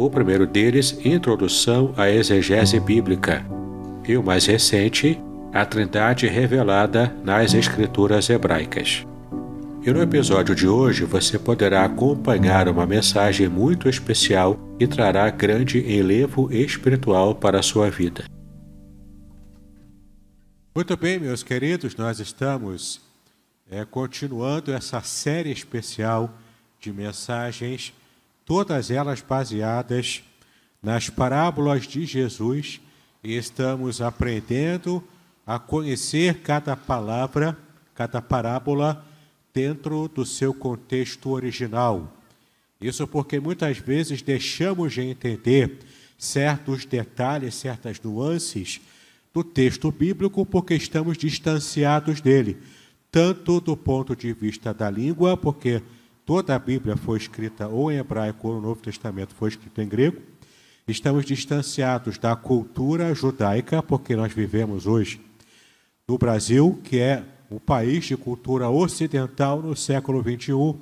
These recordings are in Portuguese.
o primeiro deles, Introdução à Exegese Bíblica, e o mais recente, A Trindade Revelada nas Escrituras Hebraicas. E no episódio de hoje você poderá acompanhar uma mensagem muito especial e trará grande enlevo espiritual para a sua vida. Muito bem, meus queridos, nós estamos é, continuando essa série especial de mensagens todas elas baseadas nas parábolas de Jesus, e estamos aprendendo a conhecer cada palavra, cada parábola dentro do seu contexto original. Isso porque muitas vezes deixamos de entender certos detalhes, certas nuances do texto bíblico porque estamos distanciados dele, tanto do ponto de vista da língua, porque toda a Bíblia foi escrita ou em hebraico ou no Novo Testamento foi escrito em grego. Estamos distanciados da cultura judaica, porque nós vivemos hoje no Brasil, que é um país de cultura ocidental no século XXI,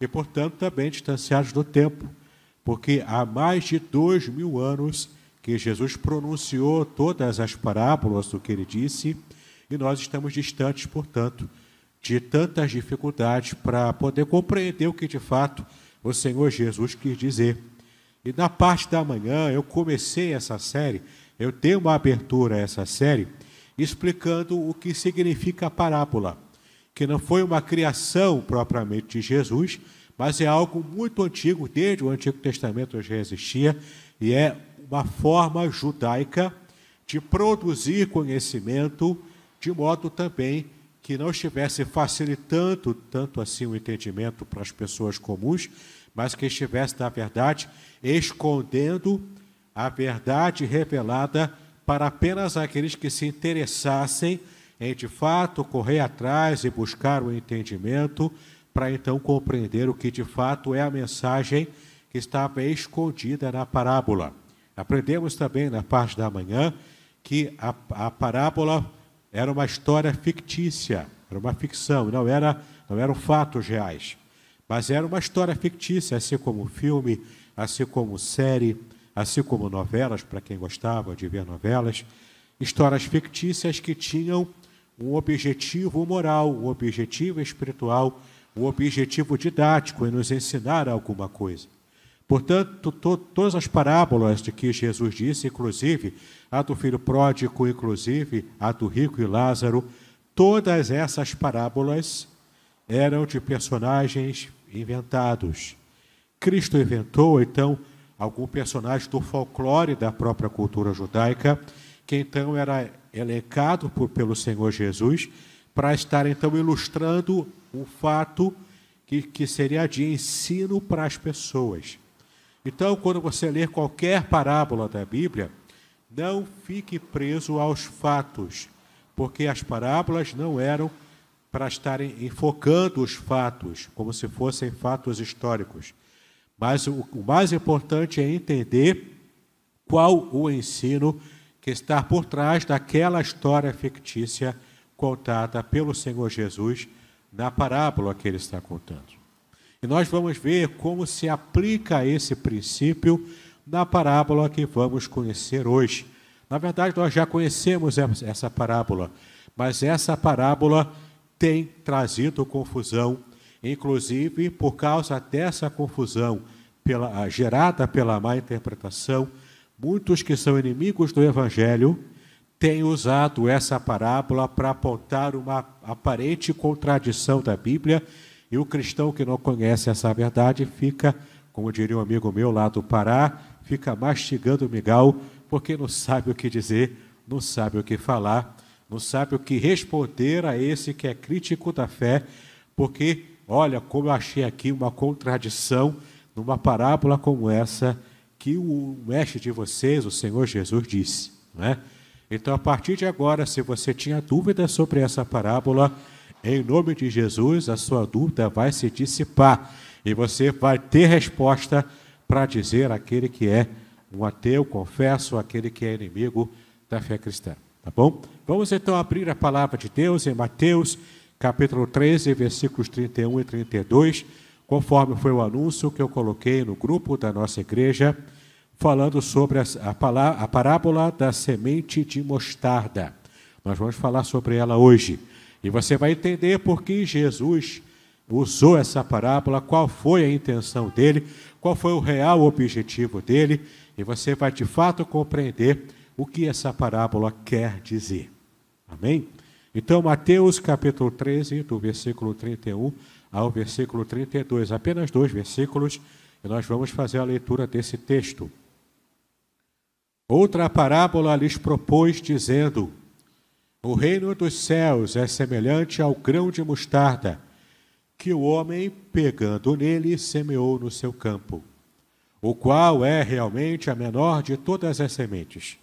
e, portanto, também distanciados do tempo, porque há mais de dois mil anos que Jesus pronunciou todas as parábolas do que ele disse, e nós estamos distantes, portanto, de tantas dificuldades para poder compreender o que de fato o Senhor Jesus quis dizer. E na parte da manhã eu comecei essa série, eu dei uma abertura a essa série, explicando o que significa a parábola, que não foi uma criação propriamente de Jesus, mas é algo muito antigo, desde o Antigo Testamento já existia, e é uma forma judaica de produzir conhecimento, de modo também que não estivesse facilitando tanto assim o entendimento para as pessoas comuns, mas que estivesse, na verdade, escondendo a verdade revelada para apenas aqueles que se interessassem em, de fato, correr atrás e buscar o entendimento, para então compreender o que de fato é a mensagem que estava escondida na parábola. Aprendemos também na parte da manhã que a, a parábola era uma história fictícia, era uma ficção, não era não eram fatos reais, mas era uma história fictícia, assim como filme, assim como série, assim como novelas para quem gostava de ver novelas, histórias fictícias que tinham um objetivo moral, um objetivo espiritual, um objetivo didático em nos ensinar alguma coisa. Portanto, to, todas as parábolas de que Jesus disse, inclusive a do filho pródigo, inclusive a do rico e Lázaro, todas essas parábolas eram de personagens inventados. Cristo inventou, então, algum personagem do folclore da própria cultura judaica, que então era elencado por, pelo Senhor Jesus, para estar então ilustrando um fato que, que seria de ensino para as pessoas. Então, quando você ler qualquer parábola da Bíblia, não fique preso aos fatos, porque as parábolas não eram para estarem enfocando os fatos, como se fossem fatos históricos. Mas o, o mais importante é entender qual o ensino que está por trás daquela história fictícia contada pelo Senhor Jesus na parábola que ele está contando. E nós vamos ver como se aplica esse princípio na parábola que vamos conhecer hoje. Na verdade, nós já conhecemos essa parábola, mas essa parábola tem trazido confusão, inclusive por causa dessa confusão pela, gerada pela má interpretação, muitos que são inimigos do Evangelho tem usado essa parábola para apontar uma aparente contradição da Bíblia, e o cristão que não conhece essa verdade fica, como diria um amigo meu lá do Pará, fica mastigando o migal, porque não sabe o que dizer, não sabe o que falar, não sabe o que responder a esse que é crítico da fé, porque, olha, como eu achei aqui uma contradição numa parábola como essa que o mestre de vocês, o Senhor Jesus, disse. Não é? Então, a partir de agora, se você tinha dúvida sobre essa parábola, em nome de Jesus, a sua dúvida vai se dissipar e você vai ter resposta para dizer aquele que é um ateu, confesso, aquele que é inimigo da fé cristã. Tá bom? Vamos então abrir a palavra de Deus em Mateus, capítulo 13, versículos 31 e 32, conforme foi o anúncio que eu coloquei no grupo da nossa igreja falando sobre a, a parábola da semente de mostarda. Nós vamos falar sobre ela hoje. E você vai entender por que Jesus usou essa parábola, qual foi a intenção dele, qual foi o real objetivo dele, e você vai de fato compreender o que essa parábola quer dizer. Amém? Então, Mateus capítulo 13, do versículo 31 ao versículo 32, apenas dois versículos, e nós vamos fazer a leitura desse texto. Outra parábola lhes propôs, dizendo: O reino dos céus é semelhante ao grão de mostarda, que o homem, pegando nele, semeou no seu campo, o qual é realmente a menor de todas as sementes,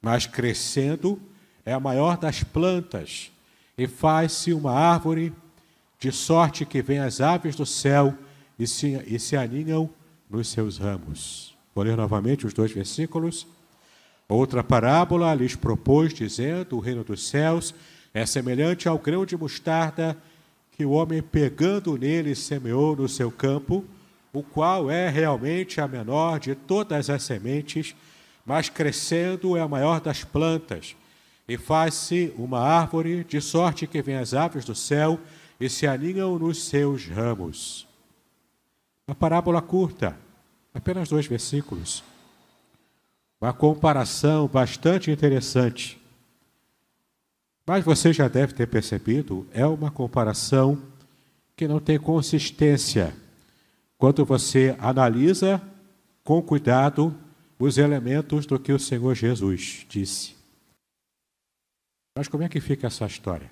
mas crescendo é a maior das plantas, e faz-se uma árvore, de sorte que vêm as aves do céu e se, e se aninham nos seus ramos. Vou ler novamente os dois versículos. Outra parábola lhes propôs, dizendo: O reino dos céus é semelhante ao grão de mostarda que o homem, pegando nele, semeou no seu campo, o qual é realmente a menor de todas as sementes, mas crescendo é a maior das plantas, e faz-se uma árvore, de sorte que vêm as aves do céu e se aninham nos seus ramos. Uma parábola curta, apenas dois versículos. Uma comparação bastante interessante. Mas você já deve ter percebido, é uma comparação que não tem consistência quando você analisa com cuidado os elementos do que o Senhor Jesus disse. Mas como é que fica essa história?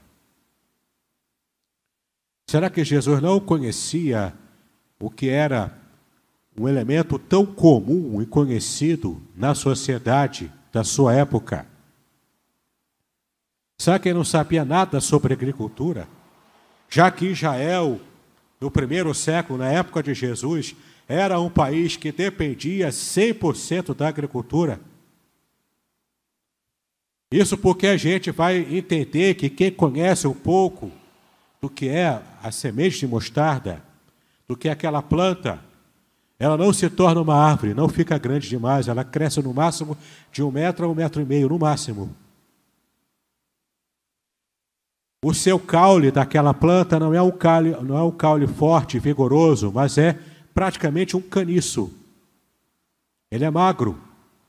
Será que Jesus não conhecia o que era um elemento tão comum e conhecido na sociedade da sua época. Será que ele não sabia nada sobre agricultura? Já que Israel, no primeiro século, na época de Jesus, era um país que dependia 100% da agricultura. Isso porque a gente vai entender que quem conhece um pouco do que é a semente de mostarda, do que é aquela planta, ela não se torna uma árvore, não fica grande demais, ela cresce no máximo de um metro a um metro e meio, no máximo. O seu caule daquela planta não é um caule, não é um caule forte, vigoroso, mas é praticamente um caniço. Ele é magro,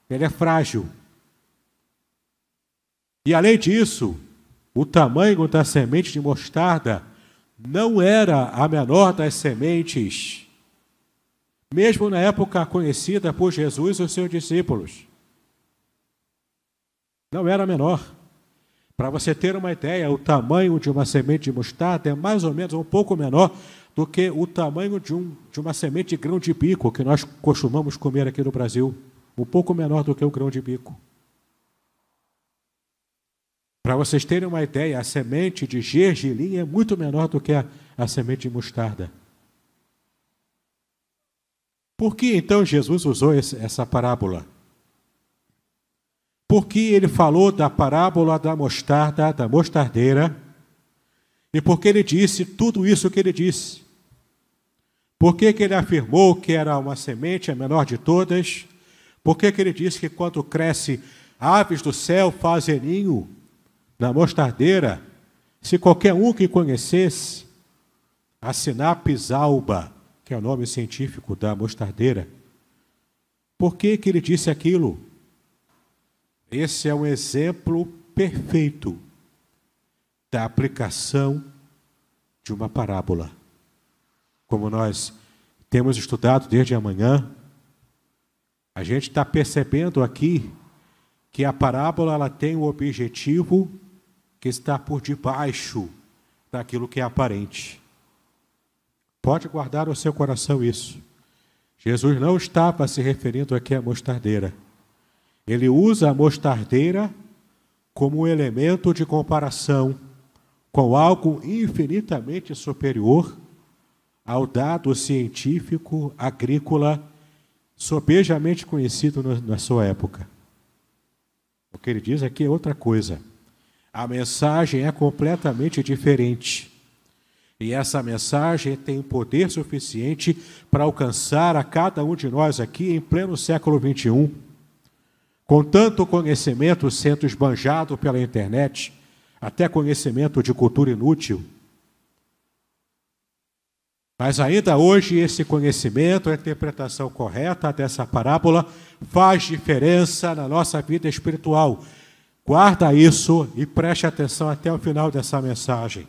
ele é frágil. E além disso, o tamanho da semente de mostarda não era a menor das sementes mesmo na época conhecida por Jesus e os seus discípulos. Não era menor. Para você ter uma ideia, o tamanho de uma semente de mostarda é mais ou menos um pouco menor do que o tamanho de, um, de uma semente de grão de bico que nós costumamos comer aqui no Brasil. Um pouco menor do que o grão de bico. Para vocês terem uma ideia, a semente de gergelim é muito menor do que a, a semente de mostarda. Por que então Jesus usou essa parábola? Por que ele falou da parábola da mostarda, da mostardeira? E por que ele disse tudo isso que ele disse? Por que, que ele afirmou que era uma semente a menor de todas? Por que, que ele disse que quando cresce, aves do céu fazem ninho na mostardeira? Se qualquer um que conhecesse a sinapis alba, que é o nome científico da mostardeira. Por que, que ele disse aquilo? Esse é um exemplo perfeito da aplicação de uma parábola. Como nós temos estudado desde amanhã, a gente está percebendo aqui que a parábola ela tem um objetivo que está por debaixo daquilo que é aparente. Pode guardar no seu coração isso. Jesus não estava se referindo aqui à mostardeira. Ele usa a mostardeira como um elemento de comparação com algo infinitamente superior ao dado científico agrícola sobejamente conhecido na sua época. O que ele diz aqui é outra coisa. A mensagem é completamente diferente. E essa mensagem tem poder suficiente para alcançar a cada um de nós aqui em pleno século XXI. Com tanto conhecimento sendo esbanjado pela internet, até conhecimento de cultura inútil, mas ainda hoje esse conhecimento, a interpretação correta dessa parábola faz diferença na nossa vida espiritual. Guarda isso e preste atenção até o final dessa mensagem.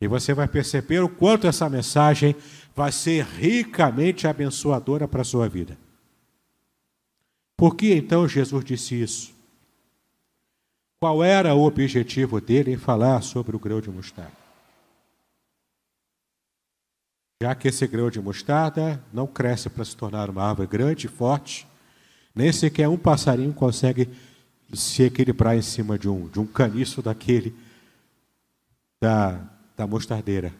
E você vai perceber o quanto essa mensagem vai ser ricamente abençoadora para a sua vida. Por que então Jesus disse isso? Qual era o objetivo dele em falar sobre o grão de mostarda? já que esse grão de mostarda não cresce para se tornar uma árvore grande e forte, nem sequer um passarinho consegue se equilibrar em cima de um, de um caniço daquele da, da mostardeira.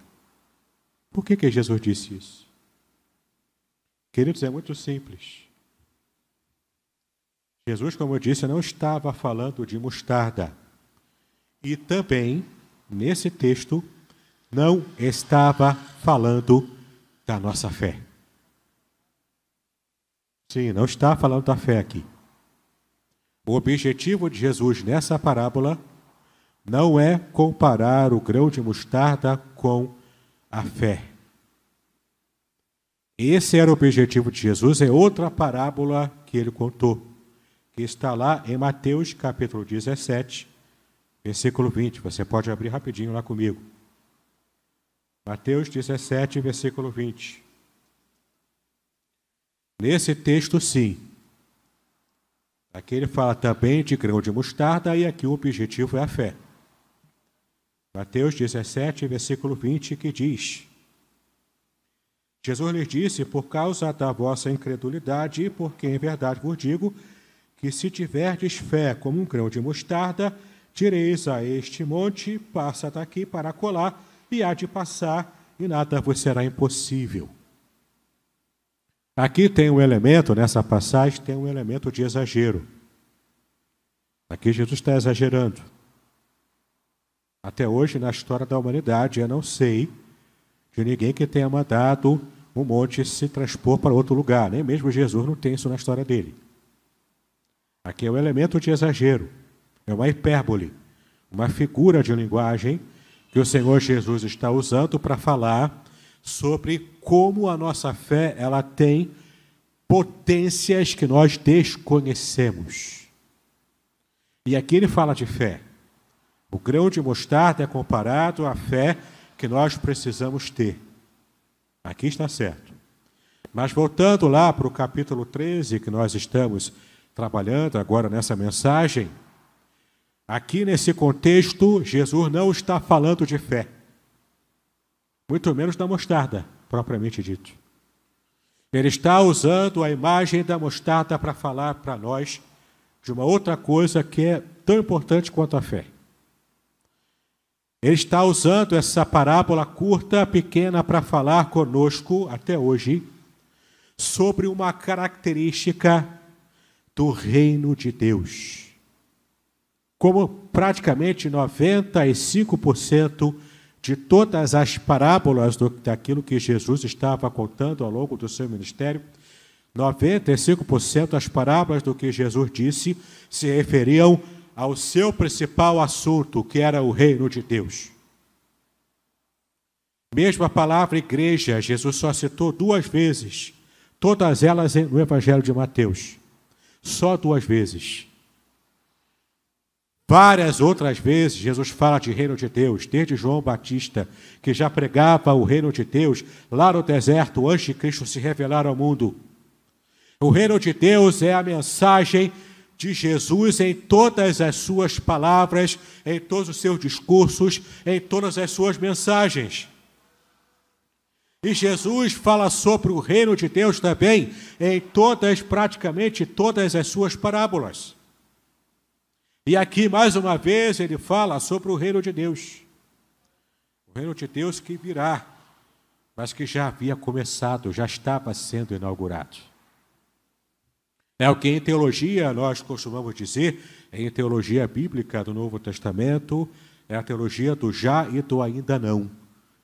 Por que, que Jesus disse isso? Queridos, é muito simples. Jesus, como eu disse, não estava falando de mostarda. E também, nesse texto, não estava falando da nossa fé. Sim, não está falando da fé aqui. O objetivo de Jesus nessa parábola não é comparar o grão de mostarda com a fé. Esse era o objetivo de Jesus, é outra parábola que ele contou, está lá em Mateus capítulo 17, versículo 20. Você pode abrir rapidinho lá comigo. Mateus 17, versículo 20. Nesse texto, sim. Aqui ele fala também de grão de mostarda e aqui o objetivo é a fé. Mateus 17, versículo 20, que diz: Jesus lhes disse: Por causa da vossa incredulidade, porque em verdade vos digo que se tiverdes fé como um grão de mostarda, direis a este monte: passa daqui para colar e há de passar, e nada vos será impossível. Aqui tem um elemento, nessa passagem, tem um elemento de exagero. Aqui Jesus está exagerando. Até hoje, na história da humanidade, eu não sei de ninguém que tenha mandado um monte se transpor para outro lugar. Nem mesmo Jesus não tem isso na história dele. Aqui é um elemento de exagero. É uma hipérbole, uma figura de linguagem que o Senhor Jesus está usando para falar sobre como a nossa fé ela tem potências que nós desconhecemos. E aqui ele fala de fé. O grão de mostarda é comparado à fé que nós precisamos ter. Aqui está certo. Mas voltando lá para o capítulo 13 que nós estamos trabalhando agora nessa mensagem, Aqui nesse contexto, Jesus não está falando de fé, muito menos da mostarda, propriamente dito. Ele está usando a imagem da mostarda para falar para nós de uma outra coisa que é tão importante quanto a fé. Ele está usando essa parábola curta, pequena, para falar conosco, até hoje, sobre uma característica do reino de Deus como praticamente 95% de todas as parábolas do, daquilo que Jesus estava contando ao longo do seu ministério, 95% das parábolas do que Jesus disse se referiam ao seu principal assunto, que era o reino de Deus. Mesmo a palavra igreja, Jesus só citou duas vezes, todas elas no Evangelho de Mateus. Só duas vezes Várias outras vezes Jesus fala de reino de Deus, desde João Batista, que já pregava o reino de Deus lá no deserto antes de Cristo se revelar ao mundo. O reino de Deus é a mensagem de Jesus em todas as suas palavras, em todos os seus discursos, em todas as suas mensagens. E Jesus fala sobre o reino de Deus também em todas, praticamente todas as suas parábolas. E aqui, mais uma vez, ele fala sobre o reino de Deus. O reino de Deus que virá, mas que já havia começado, já estava sendo inaugurado. É o que em teologia nós costumamos dizer, em teologia bíblica do Novo Testamento, é a teologia do já e do ainda não.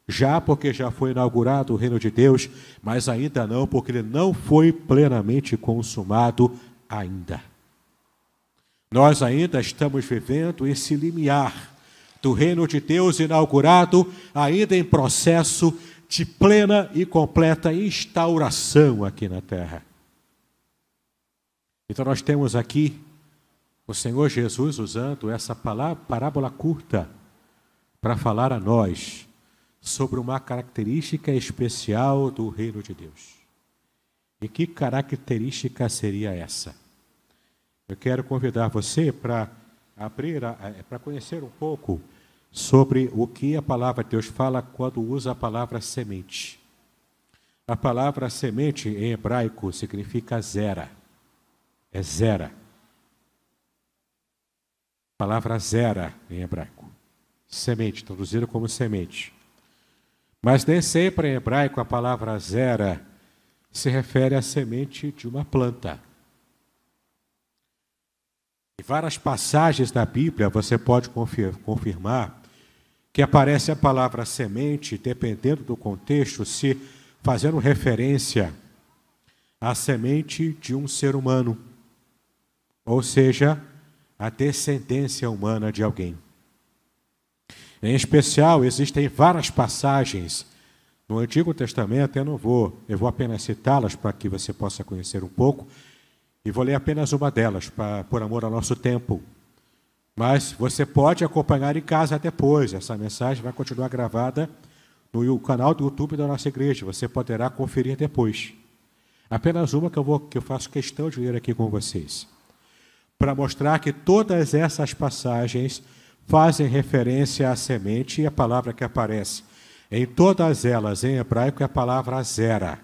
Já porque já foi inaugurado o reino de Deus, mas ainda não, porque ele não foi plenamente consumado ainda. Nós ainda estamos vivendo esse limiar do reino de Deus inaugurado, ainda em processo de plena e completa instauração aqui na terra. Então nós temos aqui o Senhor Jesus usando essa palavra, parábola curta para falar a nós sobre uma característica especial do reino de Deus. E que característica seria essa? Eu quero convidar você para abrir, para conhecer um pouco sobre o que a palavra de Deus fala quando usa a palavra semente. A palavra semente em hebraico significa zera. É zera. A palavra zera em hebraico. Semente, traduzido como semente. Mas nem sempre em hebraico a palavra zera se refere à semente de uma planta. Em várias passagens da Bíblia você pode confirmar que aparece a palavra semente, dependendo do contexto, se fazendo referência à semente de um ser humano, ou seja, a descendência humana de alguém. Em especial, existem várias passagens no Antigo Testamento, eu não vou, eu vou apenas citá-las para que você possa conhecer um pouco, e vou ler apenas uma delas, para, por amor ao nosso tempo. Mas você pode acompanhar em casa depois, essa mensagem vai continuar gravada no canal do YouTube da nossa igreja, você poderá conferir depois. Apenas uma que eu, vou, que eu faço questão de ler aqui com vocês, para mostrar que todas essas passagens fazem referência à semente e a palavra que aparece em todas elas em hebraico é a palavra zera.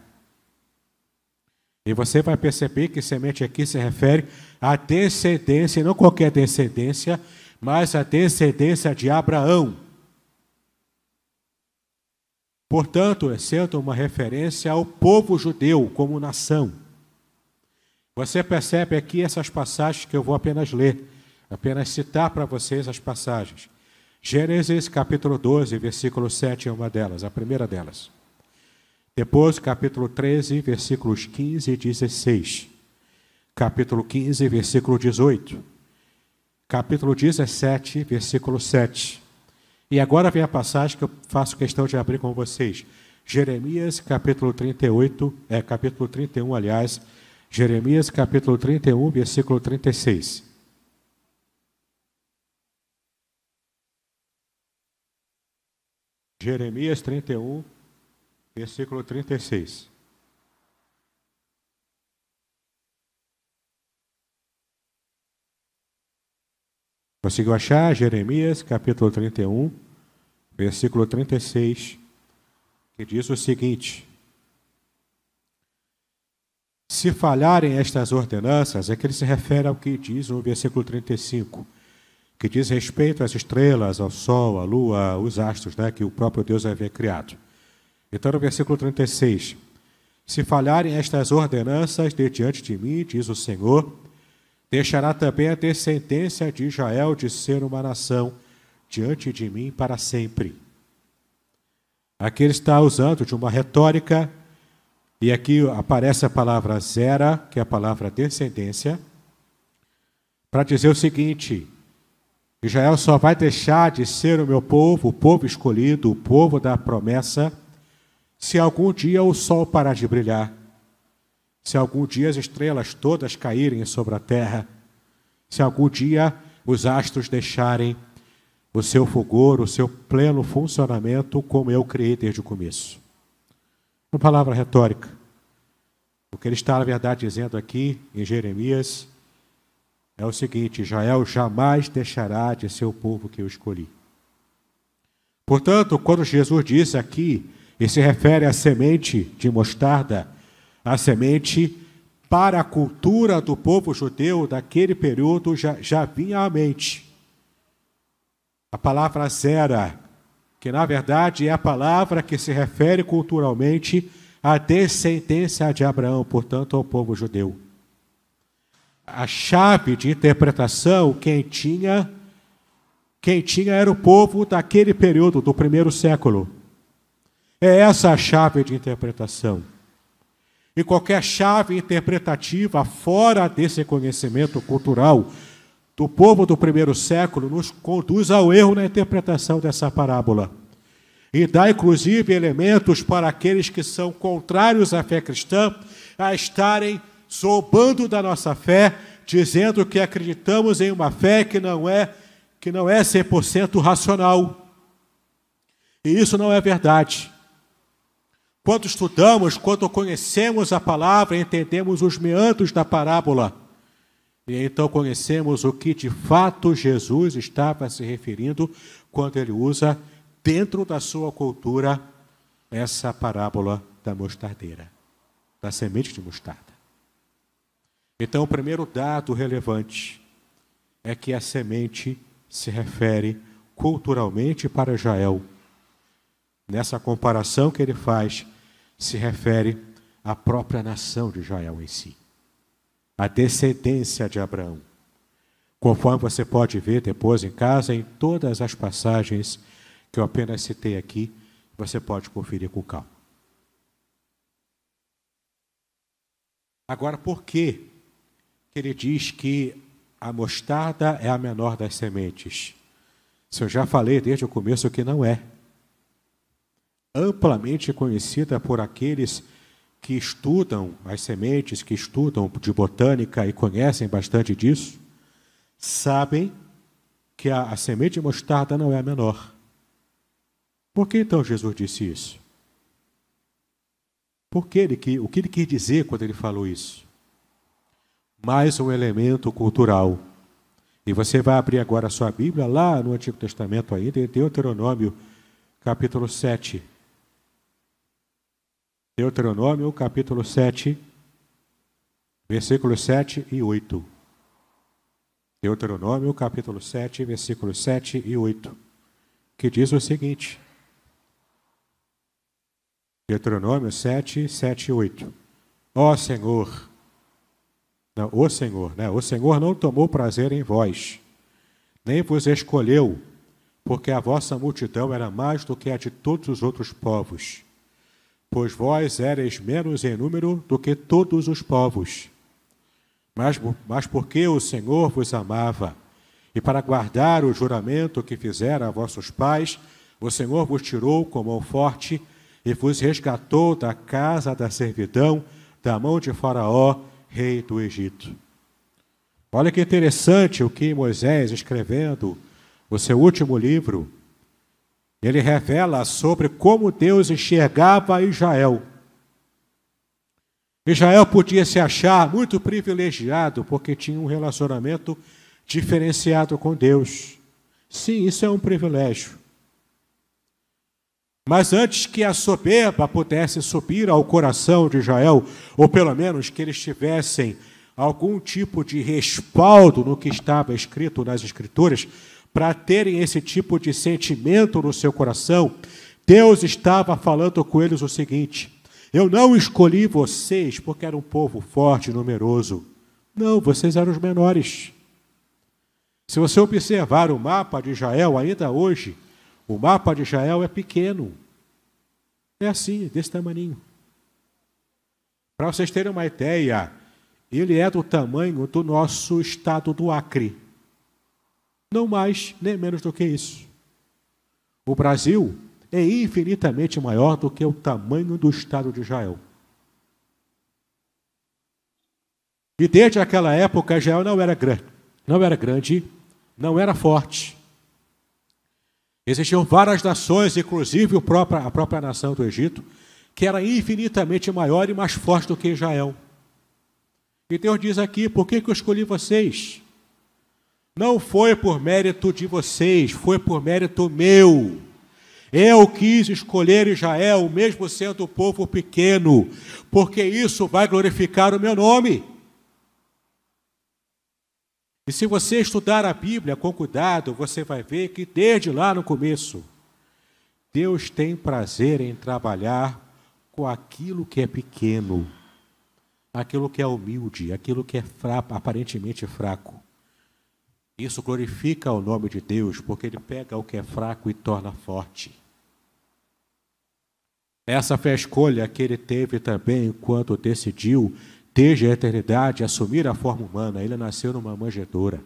E você vai perceber que semente aqui se refere à descendência, não qualquer descendência, mas a descendência de Abraão. Portanto, sendo uma referência ao povo judeu como nação. Você percebe aqui essas passagens que eu vou apenas ler apenas citar para vocês as passagens. Gênesis capítulo 12, versículo 7 é uma delas, a primeira delas. Depois, capítulo 13, versículos 15 e 16. Capítulo 15, versículo 18. Capítulo 17, versículo 7. E agora vem a passagem que eu faço questão de abrir com vocês. Jeremias, capítulo 38, é capítulo 31, aliás. Jeremias, capítulo 31, versículo 36. Jeremias 31, versículo 36. Conseguiu achar Jeremias capítulo 31, versículo 36, que diz o seguinte: Se falharem estas ordenanças, é que ele se refere ao que diz no versículo 35 que diz respeito às estrelas, ao sol, à lua, aos astros, né, que o próprio Deus havia criado. Então, no versículo 36, se falharem estas ordenanças de diante de mim, diz o Senhor, deixará também a descendência de Israel de ser uma nação diante de mim para sempre. Aqui ele está usando de uma retórica, e aqui aparece a palavra zera, que é a palavra descendência, para dizer o seguinte: Israel só vai deixar de ser o meu povo, o povo escolhido, o povo da promessa, se algum dia o sol parar de brilhar, se algum dia as estrelas todas caírem sobre a terra, se algum dia os astros deixarem o seu fulgor, o seu pleno funcionamento, como eu criei desde o começo. Uma palavra retórica. O que ele está, na verdade, dizendo aqui em Jeremias é o seguinte: Israel jamais deixará de ser o povo que eu escolhi. Portanto, quando Jesus disse aqui, e se refere à semente de mostarda, a semente para a cultura do povo judeu daquele período já, já vinha à mente. A palavra zera, que na verdade é a palavra que se refere culturalmente à descendência de Abraão, portanto, ao povo judeu. A chave de interpretação, quem tinha, quem tinha era o povo daquele período, do primeiro século. É essa a chave de interpretação. E qualquer chave interpretativa fora desse conhecimento cultural do povo do primeiro século nos conduz ao erro na interpretação dessa parábola. E dá inclusive elementos para aqueles que são contrários à fé cristã a estarem zombando da nossa fé, dizendo que acreditamos em uma fé que não é que não é 100% racional. E isso não é verdade. Quando estudamos, quando conhecemos a palavra, entendemos os meandros da parábola. E então conhecemos o que de fato Jesus estava se referindo quando ele usa, dentro da sua cultura, essa parábola da mostardeira, da semente de mostarda. Então, o primeiro dado relevante é que a semente se refere culturalmente para Israel nessa comparação que ele faz, se refere à própria nação de Israel em si, a descendência de Abraão. Conforme você pode ver depois em casa, em todas as passagens que eu apenas citei aqui, você pode conferir com calma. Agora, por que ele diz que a mostarda é a menor das sementes? Se eu já falei desde o começo que não é amplamente conhecida por aqueles que estudam as sementes, que estudam de botânica e conhecem bastante disso, sabem que a, a semente de mostarda não é a menor. Por que então Jesus disse isso? Por que ele, o que ele quis dizer quando ele falou isso? Mais um elemento cultural. E você vai abrir agora a sua Bíblia lá no Antigo Testamento ainda, em Deuteronômio, capítulo 7. Deuteronômio, capítulo 7, versículos 7 e 8. Deuteronômio, capítulo 7, versículos 7 e 8, que diz o seguinte. Deuteronômio 7, 7 e 8. Ó Senhor, não, o Senhor, né? O Senhor não tomou prazer em vós, nem vos escolheu, porque a vossa multidão era mais do que a de todos os outros povos pois vós éreis menos em número do que todos os povos. Mas, mas porque o Senhor vos amava, e para guardar o juramento que fizera a vossos pais, o Senhor vos tirou com mão forte e vos resgatou da casa da servidão, da mão de Faraó, rei do Egito. Olha que interessante o que Moisés, escrevendo o seu último livro, ele revela sobre como Deus enxergava Israel. Israel podia se achar muito privilegiado porque tinha um relacionamento diferenciado com Deus. Sim, isso é um privilégio. Mas antes que a soberba pudesse subir ao coração de Israel, ou pelo menos que eles tivessem algum tipo de respaldo no que estava escrito nas Escrituras, para terem esse tipo de sentimento no seu coração, Deus estava falando com eles o seguinte: Eu não escolhi vocês porque era um povo forte e numeroso. Não, vocês eram os menores. Se você observar o mapa de Israel, ainda hoje, o mapa de Israel é pequeno. É assim, desse tamanho. Para vocês terem uma ideia, ele é do tamanho do nosso estado do Acre. Não mais nem menos do que isso. O Brasil é infinitamente maior do que o tamanho do Estado de Israel. E desde aquela época, Israel não era grande, não era grande não era forte. Existiam várias nações, inclusive a própria, nação do Egito, que era infinitamente maior e mais forte do que Israel. E Deus diz aqui: por que, que eu escolhi vocês? Não foi por mérito de vocês, foi por mérito meu. Eu quis escolher Israel, mesmo sendo um povo pequeno, porque isso vai glorificar o meu nome. E se você estudar a Bíblia com cuidado, você vai ver que desde lá no começo, Deus tem prazer em trabalhar com aquilo que é pequeno, aquilo que é humilde, aquilo que é fraco, aparentemente fraco. Isso glorifica o nome de Deus, porque ele pega o que é fraco e torna forte. Essa foi a escolha que ele teve também quando decidiu desde a eternidade, assumir a forma humana. Ele nasceu numa manjedoura,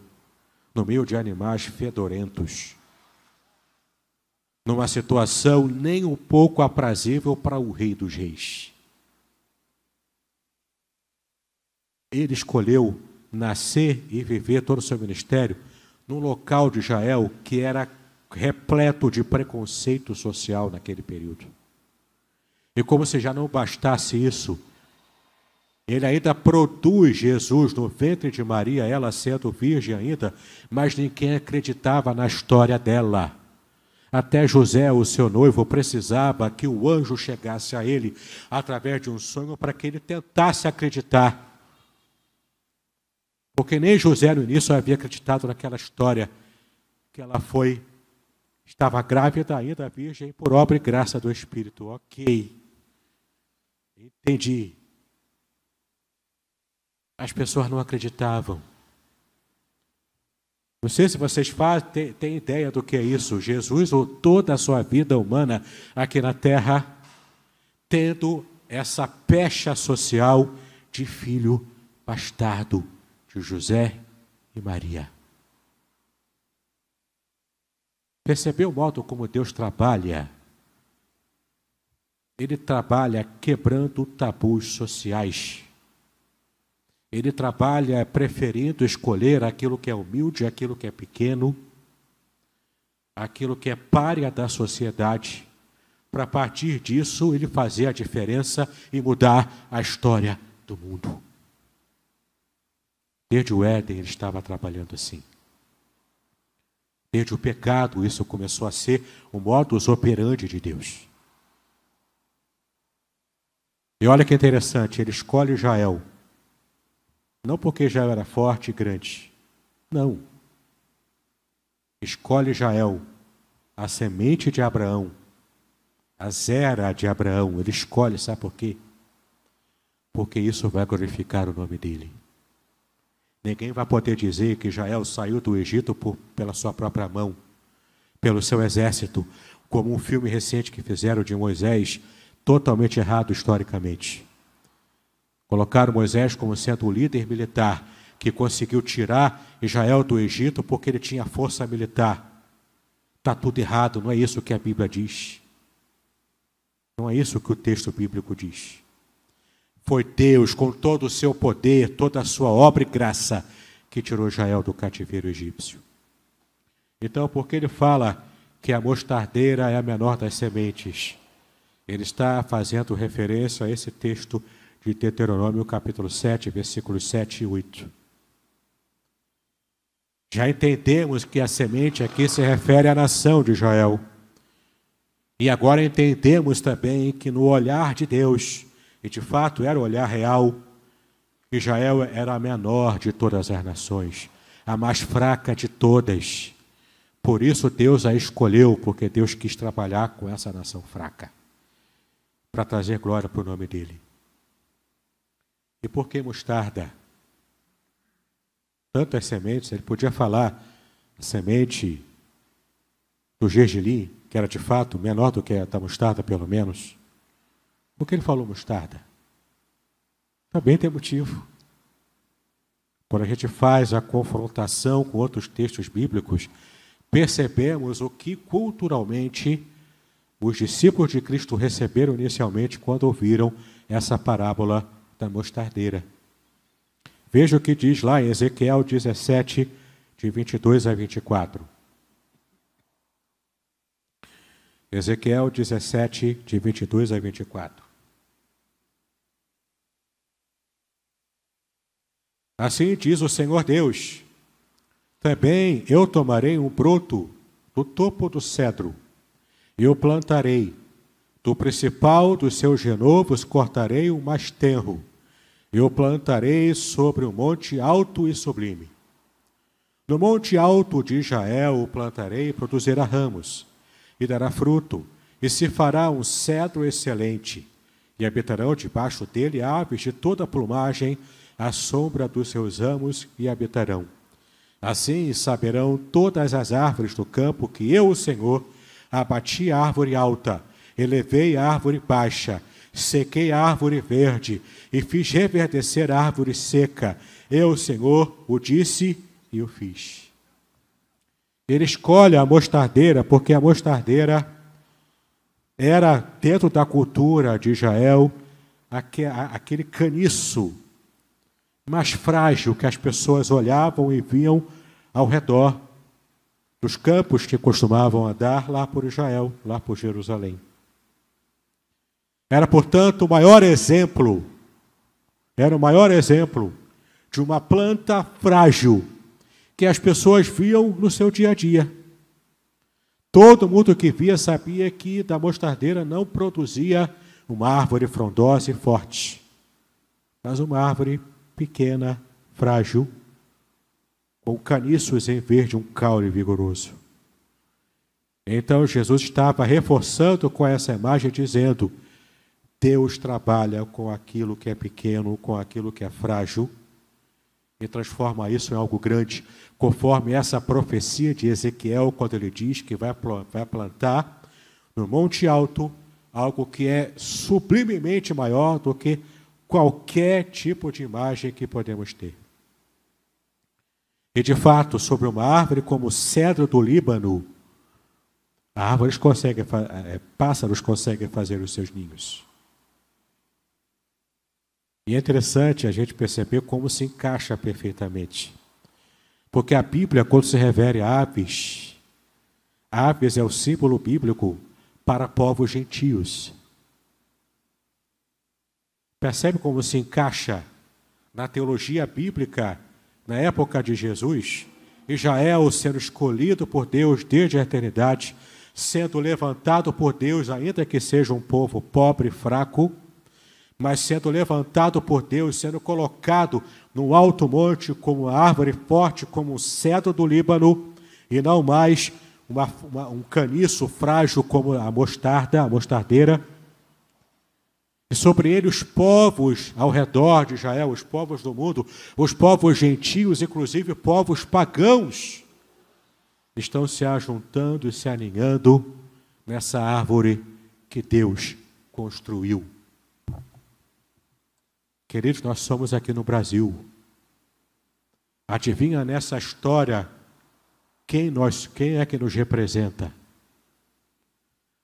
no meio de animais fedorentos, numa situação nem um pouco aprazível para o Rei dos Reis. Ele escolheu nascer e viver todo o seu ministério num local de Israel que era repleto de preconceito social naquele período. E como se já não bastasse isso, ele ainda produz Jesus no ventre de Maria, ela sendo virgem ainda, mas ninguém acreditava na história dela. Até José, o seu noivo, precisava que o anjo chegasse a ele através de um sonho para que ele tentasse acreditar. Porque nem José no início havia acreditado naquela história que ela foi, estava grávida ainda, virgem, por obra e graça do Espírito. Ok. Entendi. As pessoas não acreditavam. Não sei se vocês fazem, têm ideia do que é isso. Jesus, ou toda a sua vida humana aqui na terra, tendo essa pecha social de filho bastardo de José e Maria. Percebeu o modo como Deus trabalha? Ele trabalha quebrando tabus sociais. Ele trabalha preferindo escolher aquilo que é humilde, aquilo que é pequeno, aquilo que é párea da sociedade, para a partir disso ele fazer a diferença e mudar a história do mundo. Desde o Éden ele estava trabalhando assim. Desde o pecado, isso começou a ser o modus operandi de Deus. E olha que interessante, ele escolhe Israel não porque Israel era forte e grande. Não. Escolhe Israel, a semente de Abraão, a zera de Abraão. Ele escolhe, sabe por quê? Porque isso vai glorificar o nome dele. Ninguém vai poder dizer que Israel saiu do Egito por, pela sua própria mão, pelo seu exército, como um filme recente que fizeram de Moisés, totalmente errado historicamente. Colocaram Moisés como sendo o líder militar que conseguiu tirar Israel do Egito porque ele tinha força militar. Está tudo errado, não é isso que a Bíblia diz. Não é isso que o texto bíblico diz. Foi Deus, com todo o seu poder, toda a sua obra e graça, que tirou Israel do cativeiro egípcio. Então, porque ele fala que a mostardeira é a menor das sementes, ele está fazendo referência a esse texto de Deuteronômio, capítulo 7, versículos 7 e 8. Já entendemos que a semente aqui se refere à nação de Israel. E agora entendemos também que no olhar de Deus, e de fato era o olhar real, Israel era a menor de todas as nações, a mais fraca de todas. Por isso Deus a escolheu, porque Deus quis trabalhar com essa nação fraca, para trazer glória para o nome dele. E por que mostarda? Tantas sementes, ele podia falar a semente do gergelim, que era de fato menor do que a da mostarda, pelo menos. Por que ele falou mostarda? Também tem motivo. Quando a gente faz a confrontação com outros textos bíblicos, percebemos o que culturalmente os discípulos de Cristo receberam inicialmente quando ouviram essa parábola da mostardeira. Veja o que diz lá em Ezequiel 17, de 22 a 24. Ezequiel 17, de 22 a 24. Assim diz o Senhor Deus: Também eu tomarei um broto do topo do cedro, e o plantarei. Do principal dos seus renovos cortarei o mais tenro, e o plantarei sobre um monte alto e sublime. No monte alto de Israel o plantarei e produzirá ramos e dará fruto, e se fará um cedro excelente, e habitarão debaixo dele aves de toda plumagem, à sombra dos seus ramos e habitarão. Assim saberão todas as árvores do campo que eu, o Senhor, abati a árvore alta, elevei a árvore baixa, sequei a árvore verde e fiz reverdecer a árvore seca. Eu, Senhor, o disse e o fiz. Ele escolhe a mostardeira porque a mostardeira era, dentro da cultura de Israel, aquele caniço mais frágil que as pessoas olhavam e viam ao redor dos campos que costumavam andar lá por Israel, lá por Jerusalém. Era, portanto, o maior exemplo, era o maior exemplo de uma planta frágil que as pessoas viam no seu dia a dia. Todo mundo que via sabia que da mostardeira não produzia uma árvore frondosa e forte, mas uma árvore pequena, frágil, com caniços em vez de um caule vigoroso. Então Jesus estava reforçando com essa imagem, dizendo: Deus trabalha com aquilo que é pequeno, com aquilo que é frágil, e transforma isso em algo grande, conforme essa profecia de Ezequiel, quando ele diz que vai plantar no Monte Alto algo que é sublimemente maior do que qualquer tipo de imagem que podemos ter. E de fato, sobre uma árvore como o cedro do Líbano, árvores conseguem, é, pássaros conseguem fazer os seus ninhos. E é interessante a gente perceber como se encaixa perfeitamente. Porque a Bíblia, quando se refere a aves, aves é o símbolo bíblico para povos gentios. Percebe como se encaixa na teologia bíblica na época de Jesus? Israel sendo escolhido por Deus desde a eternidade, sendo levantado por Deus, ainda que seja um povo pobre fraco, mas sendo levantado por Deus, sendo colocado no alto monte como árvore forte, como o cedro do Líbano, e não mais uma, uma, um caniço frágil como a mostarda, a mostardeira. E sobre ele os povos ao redor de Israel, os povos do mundo, os povos gentios, inclusive povos pagãos, estão se ajuntando e se aninhando nessa árvore que Deus construiu. Queridos, nós somos aqui no Brasil. Adivinha nessa história quem nós, quem é que nos representa?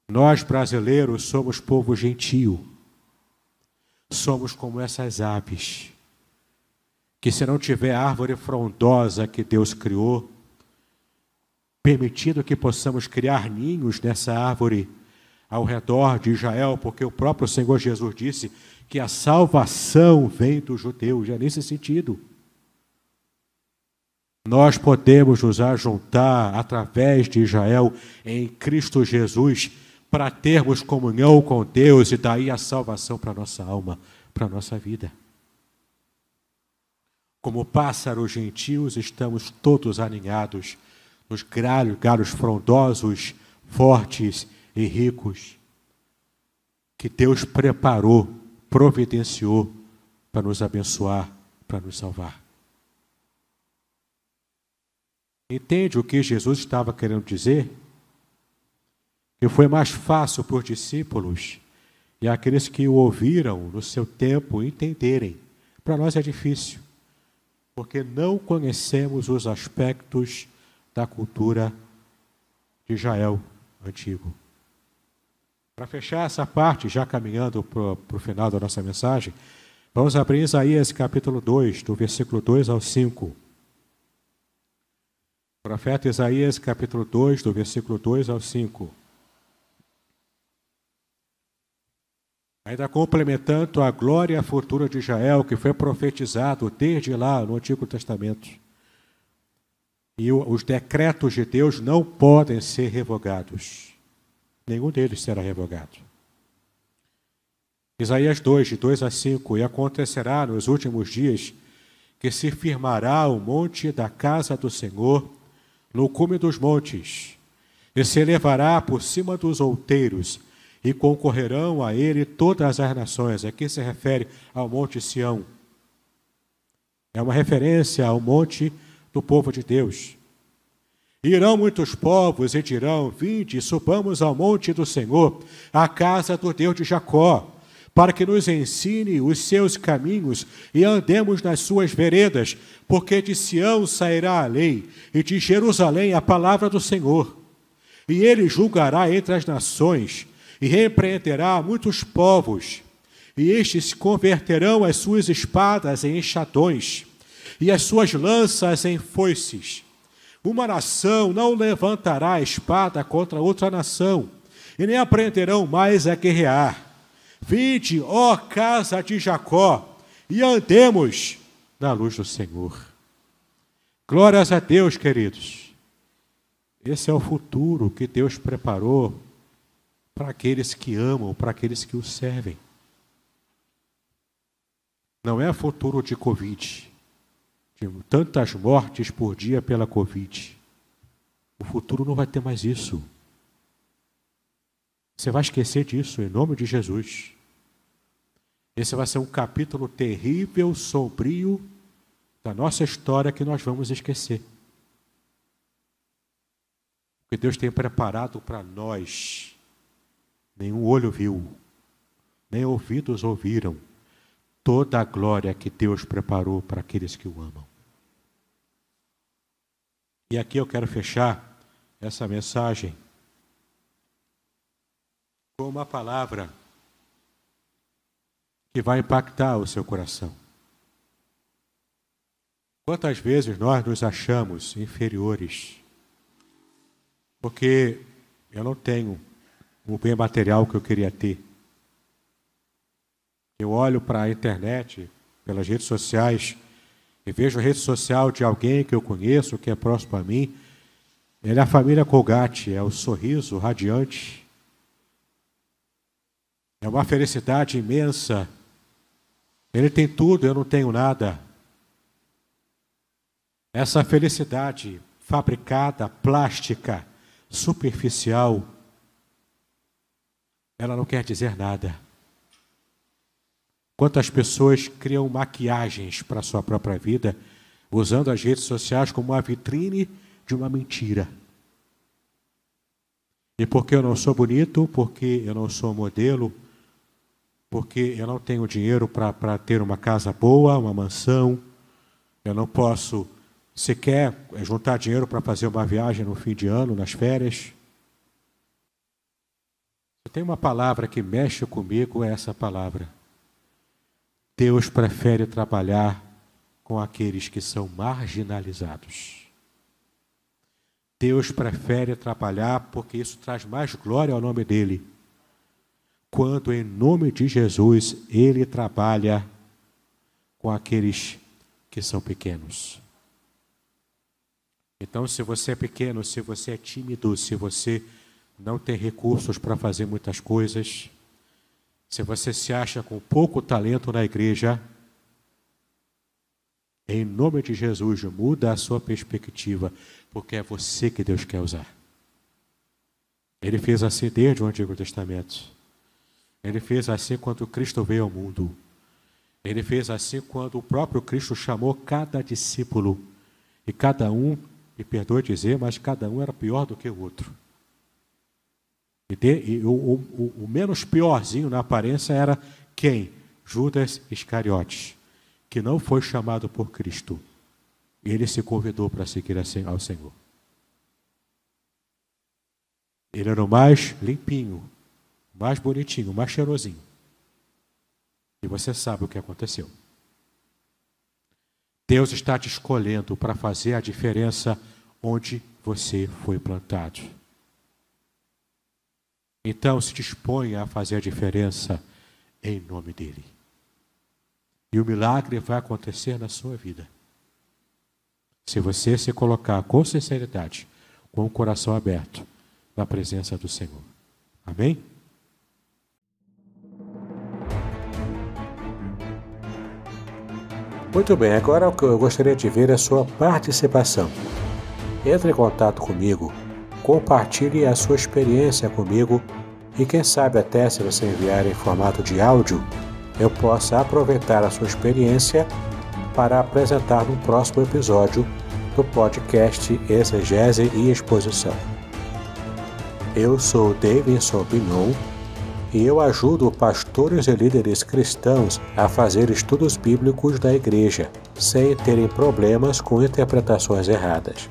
Nós brasileiros somos povo gentio. Somos como essas aves, que se não tiver árvore frondosa que Deus criou, permitindo que possamos criar ninhos nessa árvore ao redor de Israel, porque o próprio Senhor Jesus disse que a salvação vem dos judeus, é nesse sentido. Nós podemos nos ajuntar através de Israel em Cristo Jesus para termos comunhão com Deus e daí a salvação para nossa alma, para nossa vida. Como pássaros gentios, estamos todos aninhados nos galhos, galhos frondosos, fortes e ricos que Deus preparou providenciou para nos abençoar, para nos salvar. Entende o que Jesus estava querendo dizer? Que foi mais fácil para os discípulos e aqueles que o ouviram no seu tempo entenderem. Para nós é difícil, porque não conhecemos os aspectos da cultura de Israel antigo. Para fechar essa parte, já caminhando para o final da nossa mensagem, vamos abrir Isaías capítulo 2, do versículo 2 ao 5. Profeta Isaías, capítulo 2, do versículo 2 ao 5. Ainda complementando a glória a fortuna de Israel, que foi profetizado desde lá no Antigo Testamento. E os decretos de Deus não podem ser revogados. Nenhum deles será revogado. Isaías 2, de 2 a 5. E acontecerá nos últimos dias que se firmará o monte da casa do Senhor no cume dos montes, e se elevará por cima dos outeiros, e concorrerão a ele todas as nações. Aqui se refere ao Monte Sião. É uma referência ao monte do povo de Deus. Irão muitos povos e dirão: Vinde, subamos ao monte do Senhor, à casa do Deus de Jacó para que nos ensine os seus caminhos e andemos nas suas veredas, porque de Sião sairá a lei e de Jerusalém a palavra do Senhor. E ele julgará entre as nações e repreenderá muitos povos, e estes converterão as suas espadas em enxadões e as suas lanças em foices. Uma nação não levantará espada contra outra nação, e nem aprenderão mais a guerrear Vinde, ó casa de Jacó, e andemos na luz do Senhor. Glórias a Deus, queridos. Esse é o futuro que Deus preparou para aqueles que amam, para aqueles que o servem. Não é futuro de Covid, de tantas mortes por dia pela Covid. O futuro não vai ter mais isso. Você vai esquecer disso em nome de Jesus. Esse vai ser um capítulo terrível, sombrio da nossa história que nós vamos esquecer. O que Deus tem preparado para nós, nenhum olho viu, nem ouvidos ouviram toda a glória que Deus preparou para aqueles que o amam. E aqui eu quero fechar essa mensagem com uma palavra que vai impactar o seu coração. Quantas vezes nós nos achamos inferiores? Porque eu não tenho o bem material que eu queria ter. Eu olho para a internet, pelas redes sociais, e vejo a rede social de alguém que eu conheço, que é próximo a mim. É a família Colgate, é o sorriso radiante, é uma felicidade imensa. Ele tem tudo, eu não tenho nada. Essa felicidade fabricada, plástica, superficial, ela não quer dizer nada. Quantas pessoas criam maquiagens para a sua própria vida, usando as redes sociais como uma vitrine de uma mentira. E porque eu não sou bonito, porque eu não sou modelo, porque eu não tenho dinheiro para ter uma casa boa, uma mansão, eu não posso sequer juntar dinheiro para fazer uma viagem no fim de ano, nas férias. Tem uma palavra que mexe comigo, é essa palavra. Deus prefere trabalhar com aqueles que são marginalizados. Deus prefere trabalhar porque isso traz mais glória ao nome dele quando em nome de Jesus ele trabalha com aqueles que são pequenos. Então, se você é pequeno, se você é tímido, se você não tem recursos para fazer muitas coisas, se você se acha com pouco talento na igreja, em nome de Jesus, muda a sua perspectiva, porque é você que Deus quer usar. Ele fez assim desde o Antigo Testamento. Ele fez assim quando Cristo veio ao mundo. Ele fez assim quando o próprio Cristo chamou cada discípulo. E cada um, e perdoe dizer, mas cada um era pior do que o outro. E, de, e o, o, o, menos piorzinho na aparência era quem? Judas Iscariotes, que não foi chamado por Cristo. Ele se convidou para seguir ao Senhor. Ele era o mais limpinho, mais bonitinho, mais cheirosinho. E você sabe o que aconteceu. Deus está te escolhendo para fazer a diferença onde você foi plantado. Então se disponha a fazer a diferença em nome dele. E o milagre vai acontecer na sua vida. Se você se colocar com sinceridade, com o coração aberto, na presença do Senhor. Amém? Muito bem, agora eu gostaria de ver é a sua participação. Entre em contato comigo, compartilhe a sua experiência comigo e quem sabe até se você enviar em formato de áudio, eu possa aproveitar a sua experiência para apresentar no próximo episódio do podcast Exegese e Exposição. Eu sou Davidson Binon e eu ajudo pastores e líderes cristãos a fazer estudos bíblicos da igreja, sem terem problemas com interpretações erradas.